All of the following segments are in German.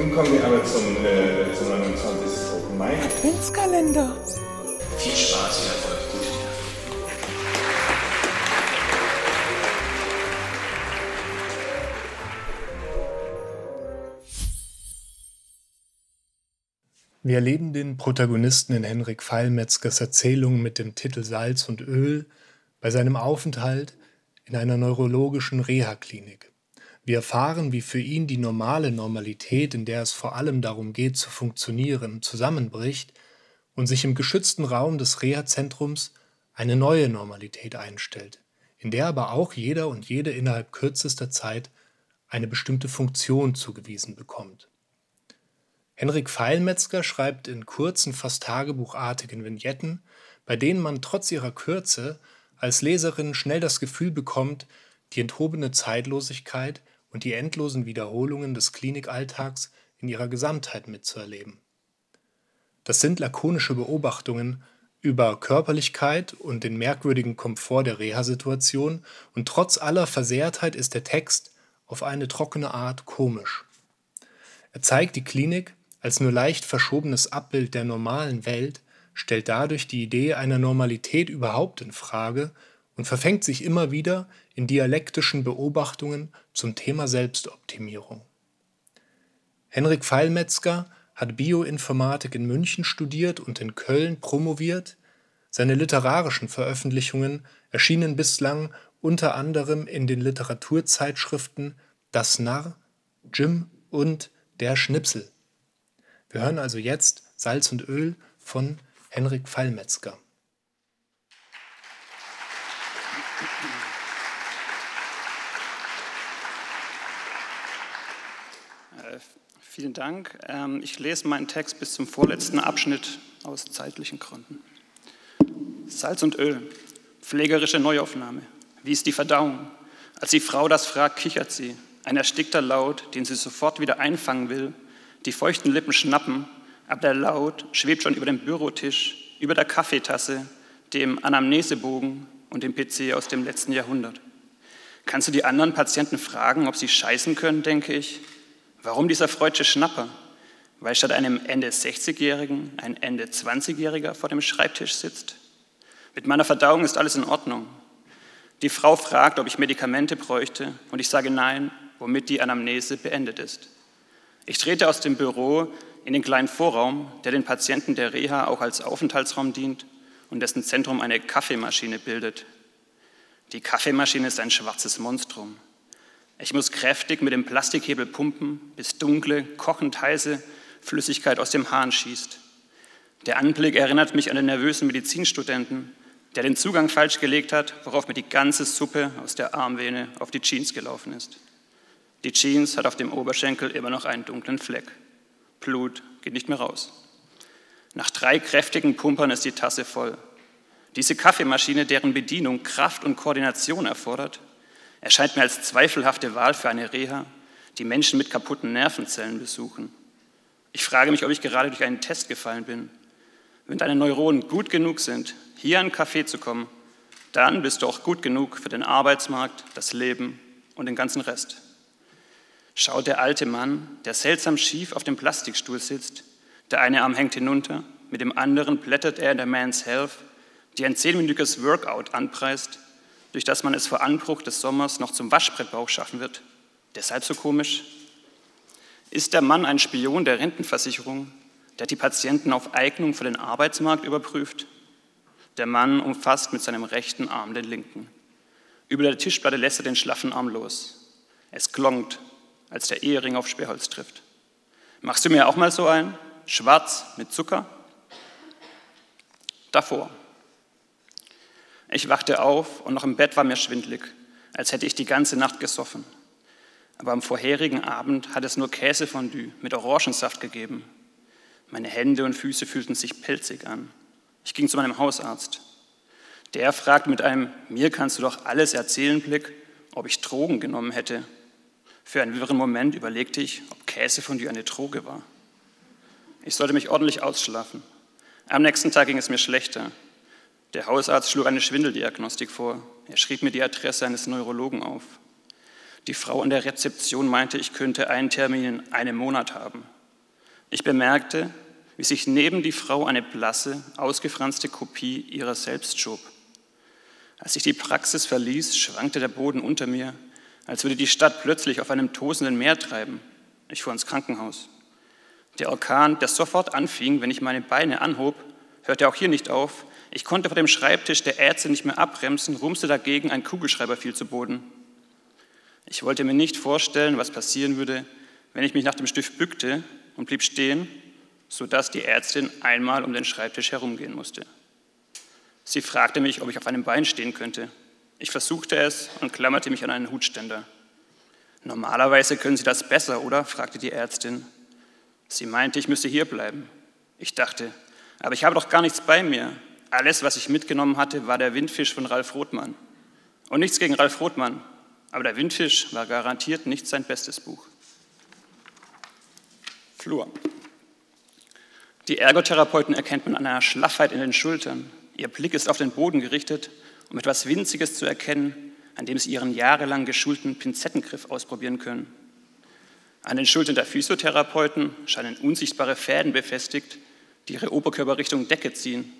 Nun kommen wir aber zum, äh, zum 29. Open Mai. Adventskalender. Viel Spaß und Erfolg. Gute. Wir erleben den Protagonisten in Henrik Pfeilmetzgers Erzählung mit dem Titel Salz und Öl bei seinem Aufenthalt in einer neurologischen Reha-Klinik. Wir erfahren, wie für ihn die normale Normalität, in der es vor allem darum geht, zu funktionieren, zusammenbricht und sich im geschützten Raum des Reha-Zentrums eine neue Normalität einstellt, in der aber auch jeder und jede innerhalb kürzester Zeit eine bestimmte Funktion zugewiesen bekommt. Henrik Pfeilmetzger schreibt in kurzen, fast tagebuchartigen Vignetten, bei denen man trotz ihrer Kürze als Leserin schnell das Gefühl bekommt, die enthobene Zeitlosigkeit und die endlosen Wiederholungen des Klinikalltags in ihrer Gesamtheit mitzuerleben. Das sind lakonische Beobachtungen über Körperlichkeit und den merkwürdigen Komfort der Reha-Situation und trotz aller Versehrtheit ist der Text auf eine trockene Art komisch. Er zeigt die Klinik als nur leicht verschobenes Abbild der normalen Welt, stellt dadurch die Idee einer Normalität überhaupt in Frage und verfängt sich immer wieder in dialektischen Beobachtungen zum Thema Selbstoptimierung. Henrik Pfeilmetzger hat Bioinformatik in München studiert und in Köln promoviert. Seine literarischen Veröffentlichungen erschienen bislang unter anderem in den Literaturzeitschriften Das Narr, Jim und Der Schnipsel. Wir hören also jetzt Salz und Öl von Henrik Fallmetzger. Äh, vielen Dank. Ähm, ich lese meinen Text bis zum vorletzten Abschnitt aus zeitlichen Gründen. Salz und Öl, pflegerische Neuaufnahme. Wie ist die Verdauung? Als die Frau das fragt, kichert sie. Ein erstickter Laut, den sie sofort wieder einfangen will, die feuchten Lippen schnappen, aber der Laut schwebt schon über dem Bürotisch, über der Kaffeetasse, dem Anamnesebogen und dem PC aus dem letzten Jahrhundert. Kannst du die anderen Patienten fragen, ob sie scheißen können, denke ich? Warum dieser freudsche Schnapper? Weil statt einem Ende 60-Jährigen ein Ende 20-Jähriger vor dem Schreibtisch sitzt? Mit meiner Verdauung ist alles in Ordnung. Die Frau fragt, ob ich Medikamente bräuchte und ich sage nein, womit die Anamnese beendet ist. Ich trete aus dem Büro in den kleinen Vorraum, der den Patienten der Reha auch als Aufenthaltsraum dient und dessen Zentrum eine Kaffeemaschine bildet. Die Kaffeemaschine ist ein schwarzes Monstrum. Ich muss kräftig mit dem Plastikhebel pumpen, bis dunkle, kochend heiße Flüssigkeit aus dem Hahn schießt. Der Anblick erinnert mich an den nervösen Medizinstudenten, der den Zugang falsch gelegt hat, worauf mir die ganze Suppe aus der Armvene auf die Jeans gelaufen ist. Die Jeans hat auf dem Oberschenkel immer noch einen dunklen Fleck. Blut geht nicht mehr raus. Nach drei kräftigen Pumpern ist die Tasse voll. Diese Kaffeemaschine, deren Bedienung Kraft und Koordination erfordert, erscheint mir als zweifelhafte Wahl für eine Reha, die Menschen mit kaputten Nervenzellen besuchen. Ich frage mich, ob ich gerade durch einen Test gefallen bin. Wenn deine Neuronen gut genug sind, hier an Kaffee zu kommen, dann bist du auch gut genug für den Arbeitsmarkt, das Leben und den ganzen Rest schaut der alte Mann, der seltsam schief auf dem Plastikstuhl sitzt. Der eine Arm hängt hinunter, mit dem anderen blättert er in der Man's Health, die ein zehnminütiges Workout anpreist, durch das man es vor Anbruch des Sommers noch zum Waschbrettbauch schaffen wird. Deshalb so komisch. Ist der Mann ein Spion der Rentenversicherung, der die Patienten auf Eignung für den Arbeitsmarkt überprüft? Der Mann umfasst mit seinem rechten Arm den linken. Über der Tischplatte lässt er den schlaffen Arm los. Es klongt als der Ehering auf Sperrholz trifft. Machst du mir auch mal so ein? Schwarz mit Zucker? Davor. Ich wachte auf und noch im Bett war mir schwindlig, als hätte ich die ganze Nacht gesoffen. Aber am vorherigen Abend hat es nur Käsefondue mit Orangensaft gegeben. Meine Hände und Füße fühlten sich pelzig an. Ich ging zu meinem Hausarzt. Der fragt mit einem Mir kannst du doch alles erzählen Blick, ob ich Drogen genommen hätte für einen wirren Moment überlegte ich, ob Käsefondue eine Droge war. Ich sollte mich ordentlich ausschlafen. Am nächsten Tag ging es mir schlechter. Der Hausarzt schlug eine Schwindeldiagnostik vor. Er schrieb mir die Adresse eines Neurologen auf. Die Frau an der Rezeption meinte, ich könnte einen Termin in einem Monat haben. Ich bemerkte, wie sich neben die Frau eine blasse, ausgefranste Kopie ihrer selbst schob. Als ich die Praxis verließ, schwankte der Boden unter mir, als würde die Stadt plötzlich auf einem tosenden Meer treiben. Ich fuhr ins Krankenhaus. Der Orkan, der sofort anfing, wenn ich meine Beine anhob, hörte auch hier nicht auf. Ich konnte vor dem Schreibtisch der Ärzte nicht mehr abbremsen, rumste dagegen, ein Kugelschreiber fiel zu Boden. Ich wollte mir nicht vorstellen, was passieren würde, wenn ich mich nach dem Stift bückte und blieb stehen, sodass die Ärztin einmal um den Schreibtisch herumgehen musste. Sie fragte mich, ob ich auf einem Bein stehen könnte. Ich versuchte es und klammerte mich an einen Hutständer. Normalerweise können Sie das besser, oder? fragte die Ärztin. Sie meinte, ich müsse hier bleiben. Ich dachte, aber ich habe doch gar nichts bei mir. Alles, was ich mitgenommen hatte, war der Windfisch von Ralf Rothmann. Und nichts gegen Ralf Rothmann, aber der Windfisch war garantiert nicht sein bestes Buch. Flur. Die Ergotherapeuten erkennt man an einer Schlaffheit in den Schultern. Ihr Blick ist auf den Boden gerichtet, um etwas Winziges zu erkennen, an dem sie ihren jahrelang geschulten Pinzettengriff ausprobieren können. An den Schultern der Physiotherapeuten scheinen unsichtbare Fäden befestigt, die ihre Oberkörper Richtung Decke ziehen.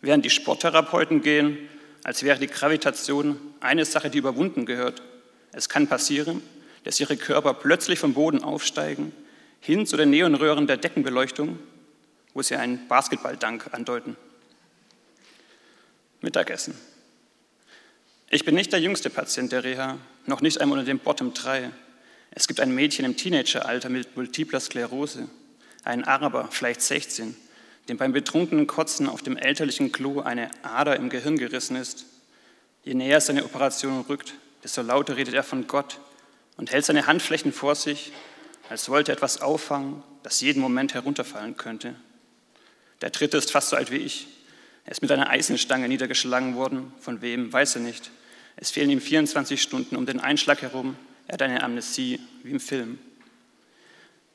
Während die Sporttherapeuten gehen, als wäre die Gravitation eine Sache, die überwunden gehört. Es kann passieren, dass ihre Körper plötzlich vom Boden aufsteigen, hin zu den Neonröhren der Deckenbeleuchtung, wo sie einen Basketballdank andeuten. Mittagessen. Ich bin nicht der jüngste Patient der Reha, noch nicht einmal unter dem Bottom 3. Es gibt ein Mädchen im Teenageralter mit multipler Sklerose, einen Araber, vielleicht 16, dem beim betrunkenen Kotzen auf dem elterlichen Klo eine Ader im Gehirn gerissen ist. Je näher seine Operation rückt, desto lauter redet er von Gott und hält seine Handflächen vor sich, als wollte er etwas auffangen, das jeden Moment herunterfallen könnte. Der dritte ist fast so alt wie ich. Er ist mit einer Eisenstange niedergeschlagen worden. Von wem, weiß er nicht. Es fehlen ihm 24 Stunden um den Einschlag herum. Er hat eine Amnesie, wie im Film.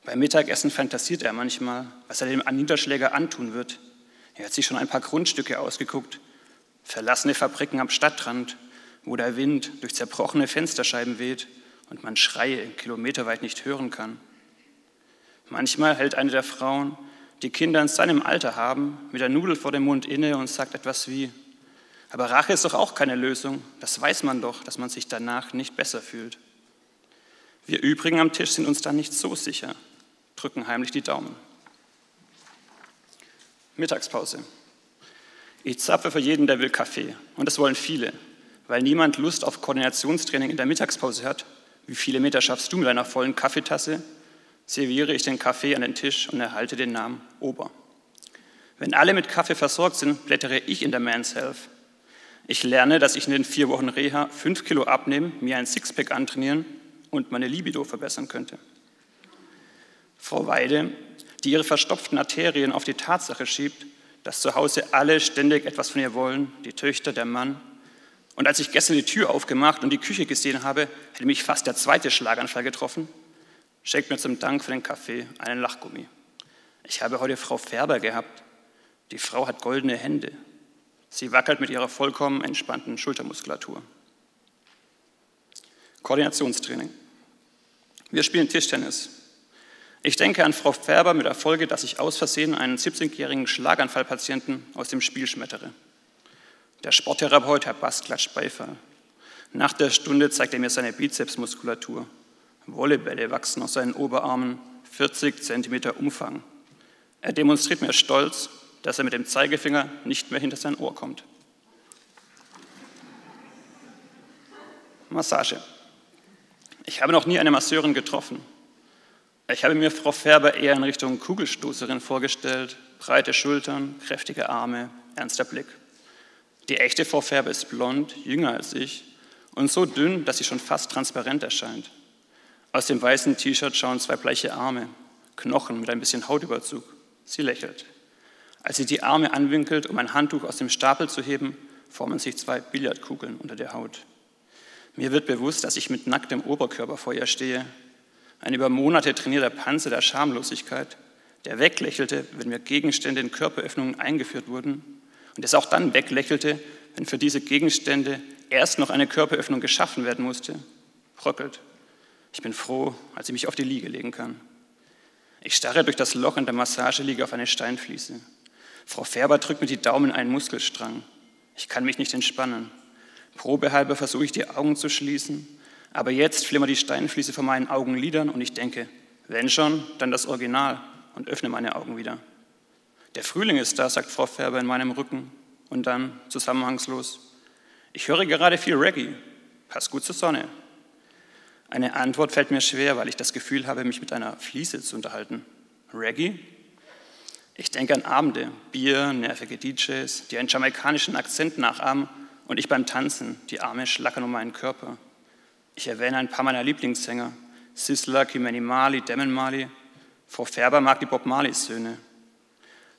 Beim Mittagessen fantasiert er manchmal, was er dem Niederschläger antun wird. Er hat sich schon ein paar Grundstücke ausgeguckt, verlassene Fabriken am Stadtrand, wo der Wind durch zerbrochene Fensterscheiben weht und man Schreie kilometerweit nicht hören kann. Manchmal hält eine der Frauen, die Kinder in seinem Alter haben, mit der Nudel vor dem Mund inne und sagt etwas wie, aber Rache ist doch auch keine Lösung, das weiß man doch, dass man sich danach nicht besser fühlt. Wir übrigen am Tisch sind uns da nicht so sicher, drücken heimlich die Daumen. Mittagspause. Ich zapfe für jeden, der will Kaffee. Und das wollen viele, weil niemand Lust auf Koordinationstraining in der Mittagspause hat. Wie viele Meter schaffst du mit einer vollen Kaffeetasse? Serviere ich den Kaffee an den Tisch und erhalte den Namen Ober. Wenn alle mit Kaffee versorgt sind, blättere ich in der Man's Health. Ich lerne, dass ich in den vier Wochen Reha fünf Kilo abnehmen, mir ein Sixpack antrainieren und meine Libido verbessern könnte. Frau Weide, die ihre verstopften Arterien auf die Tatsache schiebt, dass zu Hause alle ständig etwas von ihr wollen, die Töchter, der Mann. Und als ich gestern die Tür aufgemacht und die Küche gesehen habe, hätte mich fast der zweite Schlaganfall getroffen, schenkt mir zum Dank für den Kaffee einen Lachgummi. Ich habe heute Frau Färber gehabt. Die Frau hat goldene Hände. Sie wackelt mit ihrer vollkommen entspannten Schultermuskulatur. Koordinationstraining. Wir spielen Tischtennis. Ich denke an Frau Färber mit der Folge, dass ich aus Versehen einen 17-jährigen Schlaganfallpatienten aus dem Spiel schmettere. Der Sporttherapeut Herr Bast klatscht Beifall. Nach der Stunde zeigt er mir seine Bizepsmuskulatur. Wollebälle wachsen aus seinen Oberarmen, 40 Zentimeter Umfang. Er demonstriert mir stolz, dass er mit dem Zeigefinger nicht mehr hinter sein Ohr kommt. Massage. Ich habe noch nie eine Masseurin getroffen. Ich habe mir Frau Färber eher in Richtung Kugelstoßerin vorgestellt. Breite Schultern, kräftige Arme, ernster Blick. Die echte Frau Färber ist blond, jünger als ich und so dünn, dass sie schon fast transparent erscheint. Aus dem weißen T-Shirt schauen zwei bleiche Arme, Knochen mit ein bisschen Hautüberzug. Sie lächelt. Als sie die Arme anwinkelt, um ein Handtuch aus dem Stapel zu heben, formen sich zwei Billardkugeln unter der Haut. Mir wird bewusst, dass ich mit nacktem Oberkörper vor ihr stehe. Ein über Monate trainierter Panzer der Schamlosigkeit, der weglächelte, wenn mir Gegenstände in Körperöffnungen eingeführt wurden und es auch dann weglächelte, wenn für diese Gegenstände erst noch eine Körperöffnung geschaffen werden musste. bröckelt. Ich bin froh, als ich mich auf die Liege legen kann. Ich starre durch das Loch in der Massageliege auf eine Steinfliese. Frau Färber drückt mir die Daumen in einen Muskelstrang. Ich kann mich nicht entspannen. Probehalber versuche ich die Augen zu schließen, aber jetzt flimmert die Steinfliese vor meinen Augenlidern und ich denke, wenn schon, dann das Original und öffne meine Augen wieder. Der Frühling ist da, sagt Frau Färber in meinem Rücken und dann zusammenhangslos. Ich höre gerade viel Reggae. Passt gut zur Sonne. Eine Antwort fällt mir schwer, weil ich das Gefühl habe, mich mit einer Fliese zu unterhalten. Reggae? Ich denke an Abende, Bier, nervige DJs, die einen jamaikanischen Akzent nachahmen und ich beim Tanzen, die Arme schlackern um meinen Körper. Ich erwähne ein paar meiner Lieblingssänger, Sizzler, Kimani Mali, Demon Mali. Frau Färber mag die Bob Marleys Söhne.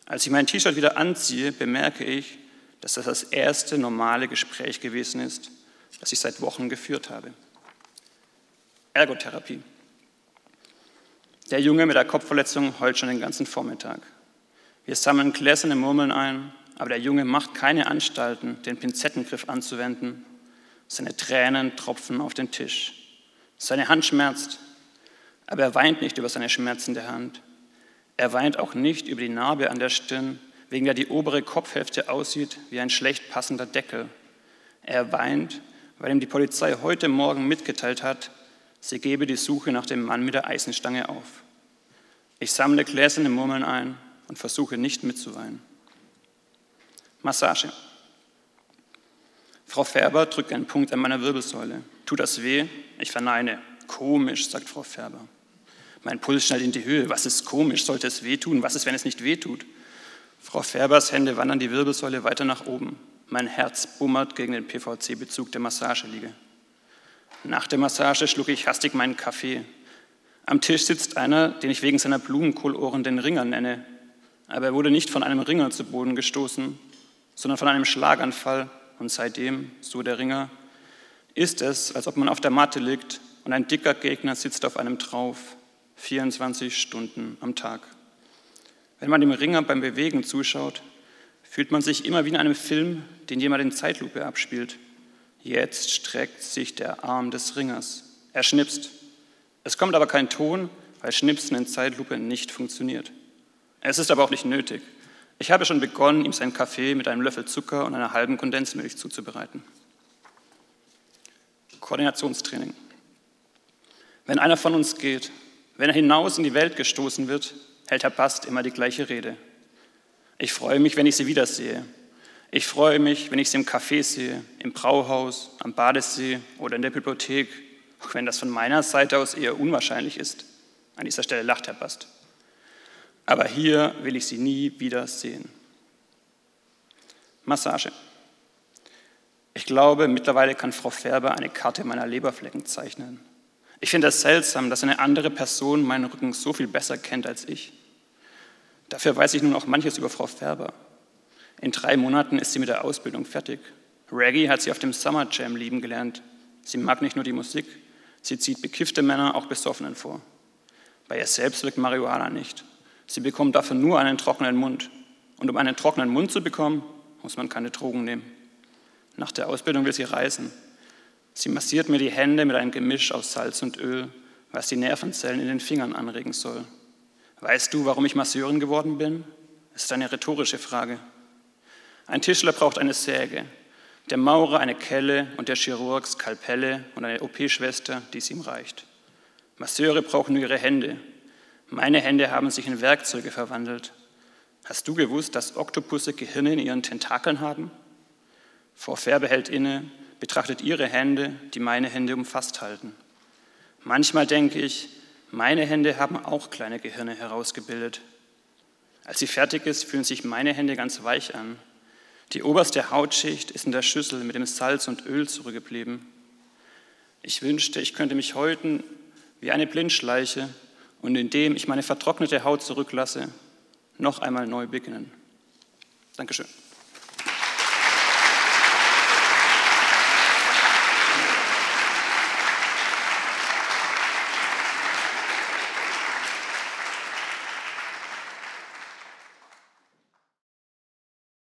Als ich mein T-Shirt wieder anziehe, bemerke ich, dass das das erste normale Gespräch gewesen ist, das ich seit Wochen geführt habe. Ergotherapie. Der Junge mit der Kopfverletzung heult schon den ganzen Vormittag. Wir sammeln gläserne Murmeln ein, aber der Junge macht keine Anstalten, den Pinzettengriff anzuwenden. Seine Tränen tropfen auf den Tisch. Seine Hand schmerzt, aber er weint nicht über seine schmerzende Hand. Er weint auch nicht über die Narbe an der Stirn, wegen der die obere Kopfhälfte aussieht wie ein schlecht passender Deckel. Er weint, weil ihm die Polizei heute Morgen mitgeteilt hat, sie gebe die Suche nach dem Mann mit der Eisenstange auf. Ich sammle gläserne Murmeln ein und versuche nicht mitzuweinen. Massage. Frau Färber drückt einen Punkt an meiner Wirbelsäule. Tut das weh? Ich verneine. Komisch, sagt Frau Färber. Mein Puls schnellt in die Höhe. Was ist komisch? Sollte es wehtun? Was ist, wenn es nicht wehtut? Frau Färbers Hände wandern die Wirbelsäule weiter nach oben. Mein Herz bummert gegen den PVC-Bezug der Massageliege. Nach der Massage schlucke ich hastig meinen Kaffee. Am Tisch sitzt einer, den ich wegen seiner Blumenkohlohren den Ringer nenne. Aber er wurde nicht von einem Ringer zu Boden gestoßen, sondern von einem Schlaganfall. Und seitdem, so der Ringer, ist es, als ob man auf der Matte liegt und ein dicker Gegner sitzt auf einem drauf, 24 Stunden am Tag. Wenn man dem Ringer beim Bewegen zuschaut, fühlt man sich immer wie in einem Film, den jemand in Zeitlupe abspielt. Jetzt streckt sich der Arm des Ringers. Er schnipst. Es kommt aber kein Ton, weil Schnipsen in Zeitlupe nicht funktioniert. Es ist aber auch nicht nötig. Ich habe schon begonnen, ihm seinen Kaffee mit einem Löffel Zucker und einer halben Kondensmilch zuzubereiten. Koordinationstraining. Wenn einer von uns geht, wenn er hinaus in die Welt gestoßen wird, hält Herr Bast immer die gleiche Rede. Ich freue mich, wenn ich Sie wiedersehe. Ich freue mich, wenn ich Sie im Café sehe, im Brauhaus, am Badesee oder in der Bibliothek, auch wenn das von meiner Seite aus eher unwahrscheinlich ist. An dieser Stelle lacht Herr Bast. Aber hier will ich Sie nie wieder sehen. Massage. Ich glaube, mittlerweile kann Frau Färber eine Karte meiner Leberflecken zeichnen. Ich finde es seltsam, dass eine andere Person meinen Rücken so viel besser kennt als ich. Dafür weiß ich nun auch manches über Frau Färber. In drei Monaten ist sie mit der Ausbildung fertig. Reggae hat sie auf dem Summer Jam lieben gelernt. Sie mag nicht nur die Musik, sie zieht bekiffte Männer auch Besoffenen vor. Bei ihr selbst wirkt Marihuana nicht. Sie bekommt dafür nur einen trockenen Mund. Und um einen trockenen Mund zu bekommen, muss man keine Drogen nehmen. Nach der Ausbildung will sie reisen. Sie massiert mir die Hände mit einem Gemisch aus Salz und Öl, was die Nervenzellen in den Fingern anregen soll. Weißt du, warum ich Masseurin geworden bin? Das ist eine rhetorische Frage. Ein Tischler braucht eine Säge, der Maurer eine Kelle und der Chirurg Skalpelle und eine OP-Schwester, die es ihm reicht. Masseure brauchen nur ihre Hände. Meine Hände haben sich in Werkzeuge verwandelt. Hast du gewusst, dass Oktopusse Gehirne in ihren Tentakeln haben? Frau Färbe hält inne betrachtet ihre Hände, die meine Hände umfasst halten. Manchmal denke ich, meine Hände haben auch kleine Gehirne herausgebildet. Als sie fertig ist, fühlen sich meine Hände ganz weich an. Die oberste Hautschicht ist in der Schüssel mit dem Salz und Öl zurückgeblieben. Ich wünschte, ich könnte mich häuten wie eine Blindschleiche und indem ich meine vertrocknete Haut zurücklasse, noch einmal neu beginnen. Dankeschön.